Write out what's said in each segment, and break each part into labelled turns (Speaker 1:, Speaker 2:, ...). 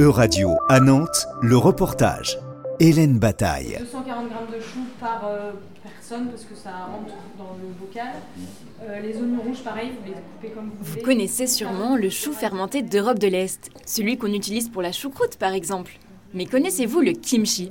Speaker 1: E-Radio à Nantes, le reportage. Hélène Bataille.
Speaker 2: 240 grammes de choux par euh, personne parce que ça rentre dans le bocal. Euh, les oignons rouges, pareil, vous les coupez comme vous voulez.
Speaker 3: Vous connaissez sûrement le chou fermenté d'Europe de l'Est, celui qu'on utilise pour la choucroute par exemple. Mais connaissez-vous le kimchi?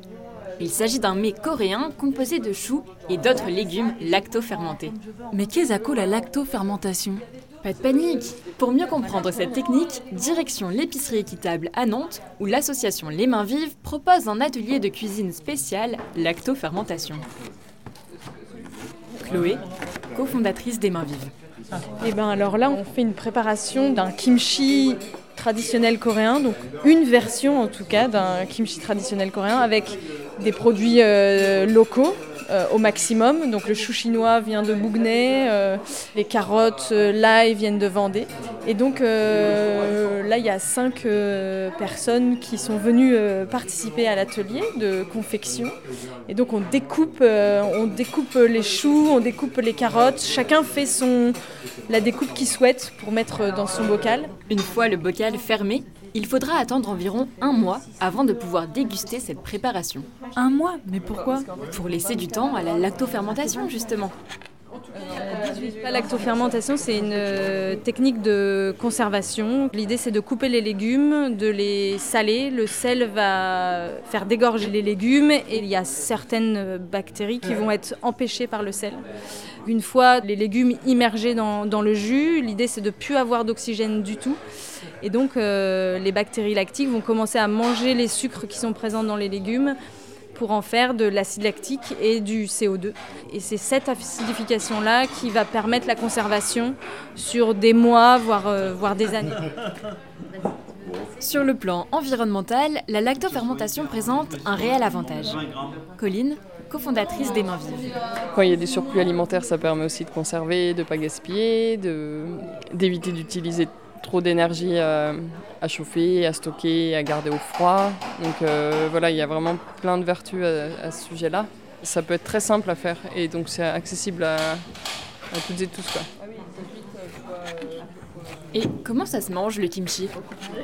Speaker 3: Il s'agit d'un mets coréen composé de choux et d'autres légumes lacto-fermentés.
Speaker 4: Mais qu'est-ce que la lactofermentation?
Speaker 3: Pas de panique Pour mieux comprendre cette technique, direction l'épicerie équitable à Nantes où l'association Les Mains Vives propose un atelier de cuisine spécial lacto-fermentation. Chloé, cofondatrice des Mains Vives.
Speaker 2: Et ben alors là, on fait une préparation d'un kimchi traditionnel coréen, donc une version en tout cas d'un kimchi traditionnel coréen avec des produits euh, locaux euh, au maximum. Donc le chou chinois vient de Bougnay, euh, les carottes, euh, l'ail viennent de Vendée. Et donc euh, là, il y a cinq euh, personnes qui sont venues euh, participer à l'atelier de confection. Et donc on découpe, euh, on découpe les choux, on découpe les carottes. Chacun fait son la découpe qu'il souhaite pour mettre dans son bocal.
Speaker 3: Une fois le bocal fermé, il faudra attendre environ un mois avant de pouvoir déguster cette préparation.
Speaker 4: Un mois? Mais pourquoi?
Speaker 3: Pour laisser du à la lactofermentation justement.
Speaker 2: La lactofermentation, c'est une euh, technique de conservation. L'idée, c'est de couper les légumes, de les saler. Le sel va faire dégorger les légumes et il y a certaines bactéries qui vont être empêchées par le sel. Une fois les légumes immergés dans, dans le jus, l'idée, c'est de ne plus avoir d'oxygène du tout. Et donc, euh, les bactéries lactiques vont commencer à manger les sucres qui sont présents dans les légumes pour en faire de l'acide lactique et du CO2. Et c'est cette acidification-là qui va permettre la conservation sur des mois, voire, euh, voire des années.
Speaker 3: Sur le plan environnemental, la lactofermentation présente un réel avantage. Colline, cofondatrice des Mains Vives.
Speaker 5: Quand il y a des surplus alimentaires, ça permet aussi de conserver, de ne pas gaspiller, de- d'éviter d'utiliser trop d'énergie à, à chauffer, à stocker, à garder au froid. Donc euh, voilà, il y a vraiment plein de vertus à, ce sujet-là. Ça peut être très simple à faire et donc c'est accessible à, toutes et tous.
Speaker 3: Et comment ça se mange le kimchi?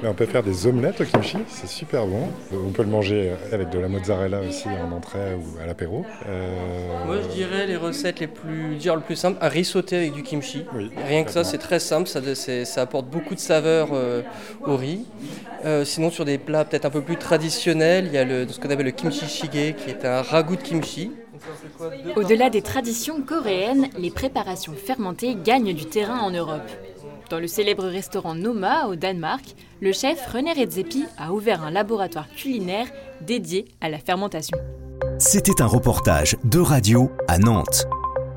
Speaker 6: Mais on peut faire des omelettes au kimchi, c'est super bon. On peut le manger avec de la mozzarella aussi en entrée ou à l'apéro. Euh,
Speaker 7: Moi, je dirais les recettes les plus dures, le plus simple, un riz sauté avec du kimchi.
Speaker 6: Oui,
Speaker 7: Rien que ça, c'est très simple, ça, apporte beaucoup de saveur euh, au riz. Euh, sinon, sur des plats peut-être un peu plus traditionnels, il y a le, ce qu'on appelle le kimchi shige, qui est un ragoût de kimchi.
Speaker 3: Au-delà des traditions coréennes, les préparations fermentées gagnent du terrain en Europe. Dans le célèbre restaurant Noma au Danemark, le chef René Redzepi a ouvert un laboratoire culinaire dédié à la fermentation.
Speaker 1: C'était un reportage de radio à Nantes.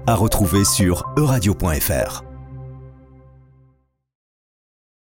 Speaker 1: À retrouver sur euradio.fr.